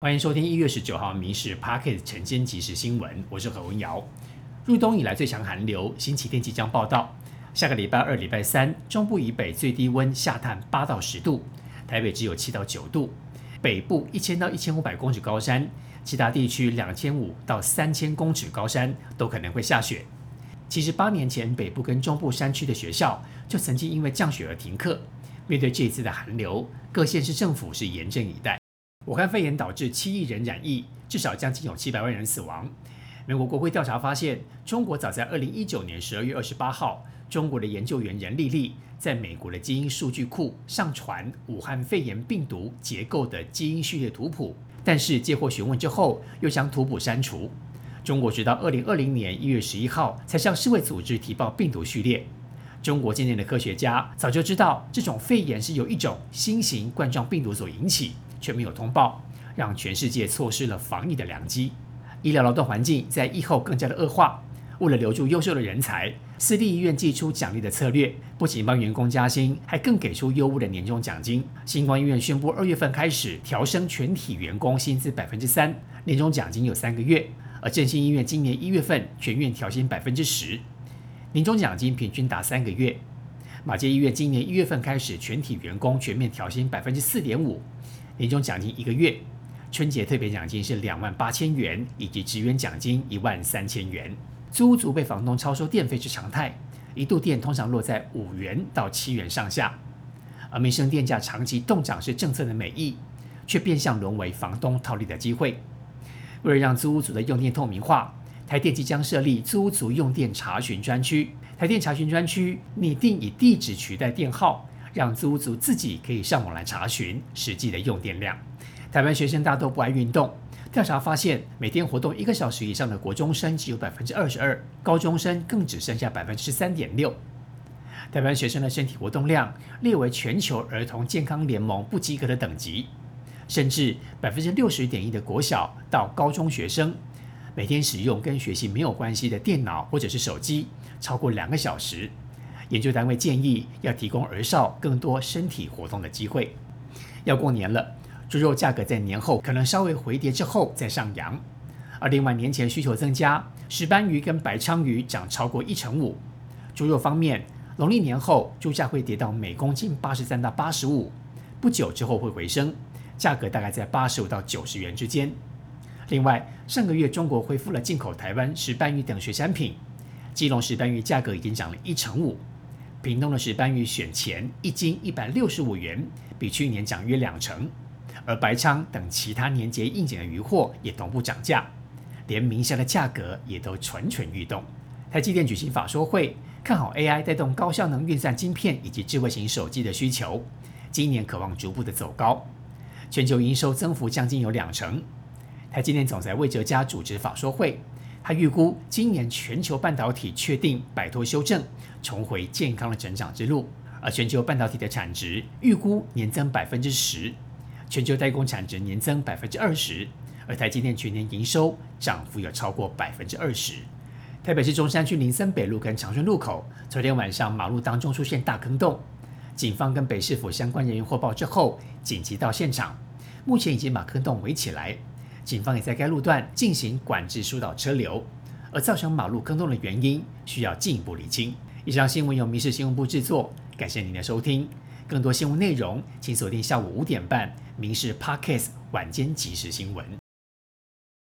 欢迎收听一月十九号《民事 Pocket 晨间即时新闻》，我是何文瑶。入冬以来最强寒流，星期天即将报道。下个礼拜二、礼拜三，中部以北最低温下探八到十度，台北只有七到九度。北部一千到一千五百公尺高山，其他地区两千五到三千公尺高山都可能会下雪。其实八年前，北部跟中部山区的学校就曾经因为降雪而停课。面对这一次的寒流，各县市政府是严阵以待。武汉肺炎导致七亿人染疫，至少将近有七百万人死亡。美国国会调查发现，中国早在二零一九年十二月二十八号，中国的研究员任丽丽在美国的基因数据库上传武汉肺炎病毒结构的基因序列图谱，但是接获询问之后，又将图谱删除。中国直到二零二零年一月十一号才向世卫组织提报病毒序列。中国今年的科学家早就知道，这种肺炎是由一种新型冠状病毒所引起。却没有通报，让全世界错失了防疫的良机。医疗劳动环境在疫后更加的恶化。为了留住优秀的人才，私立医院寄出奖励的策略，不仅帮员工加薪，还更给出优渥的年终奖金。星光医院宣布，二月份开始调升全体员工薪资百分之三，年终奖金有三个月。而振兴医院今年一月份全院调薪百分之十，年终奖金平均达三个月。马街医院今年一月份开始全体员工全面调薪百分之四点五。年终奖金一个月，春节特别奖金是两万八千元，以及职员奖金一万三千元。租屋族被房东超收电费是常态，一度电通常落在五元到七元上下。而民生电价长期动涨是政策的美意，却变相沦为房东套利的机会。为了让租屋族的用电透明化，台电即将设立租屋族用电查询专区。台电查询专区拟定以地址取代电号。让租屋族自己可以上网来查询实际的用电量。台湾学生大多不爱运动，调查发现，每天活动一个小时以上的国中生只有百分之二十二，高中生更只剩下百分之三点六。台湾学生的身体活动量列为全球儿童健康联盟不及格的等级，甚至百分之六十点一的国小到高中学生每天使用跟学习没有关系的电脑或者是手机超过两个小时。研究单位建议要提供儿少更多身体活动的机会。要过年了，猪肉价格在年后可能稍微回跌之后再上扬。而另外年前需求增加，石斑鱼跟白鲳鱼涨超过一成五。猪肉方面，农历年后猪价会跌到每公斤八十三到八十五，不久之后会回升，价格大概在八十五到九十元之间。另外，上个月中国恢复了进口台湾石斑鱼等水产品，基隆石斑鱼价格已经涨了一成五。屏东的石斑鱼选前一斤一百六十五元，比去年涨约两成，而白鲳等其他年节应景的鱼货也同步涨价，连明虾的价格也都蠢蠢欲动。台积电举行法说会，看好 AI 带动高效能运算晶片以及智慧型手机的需求，今年渴望逐步的走高，全球营收增幅将近有两成。台积电总裁魏哲嘉主持法说会。他预估今年全球半导体确定摆脱修正，重回健康的成长之路，而全球半导体的产值预估年增百分之十，全球代工产值年增百分之二十，而台积电全年营收涨幅有超过百分之二十。台北市中山区林森北路跟长春路口，昨天晚上马路当中出现大坑洞，警方跟北市府相关人员获报之后，紧急到现场，目前已经把坑洞围起来。警方也在该路段进行管制疏导车流，而造成马路坑洞的原因需要进一步厘清。以上新闻由民事新闻部制作，感谢您的收听。更多新闻内容，请锁定下午五点半《民事 Podcast 晚间即时新闻》。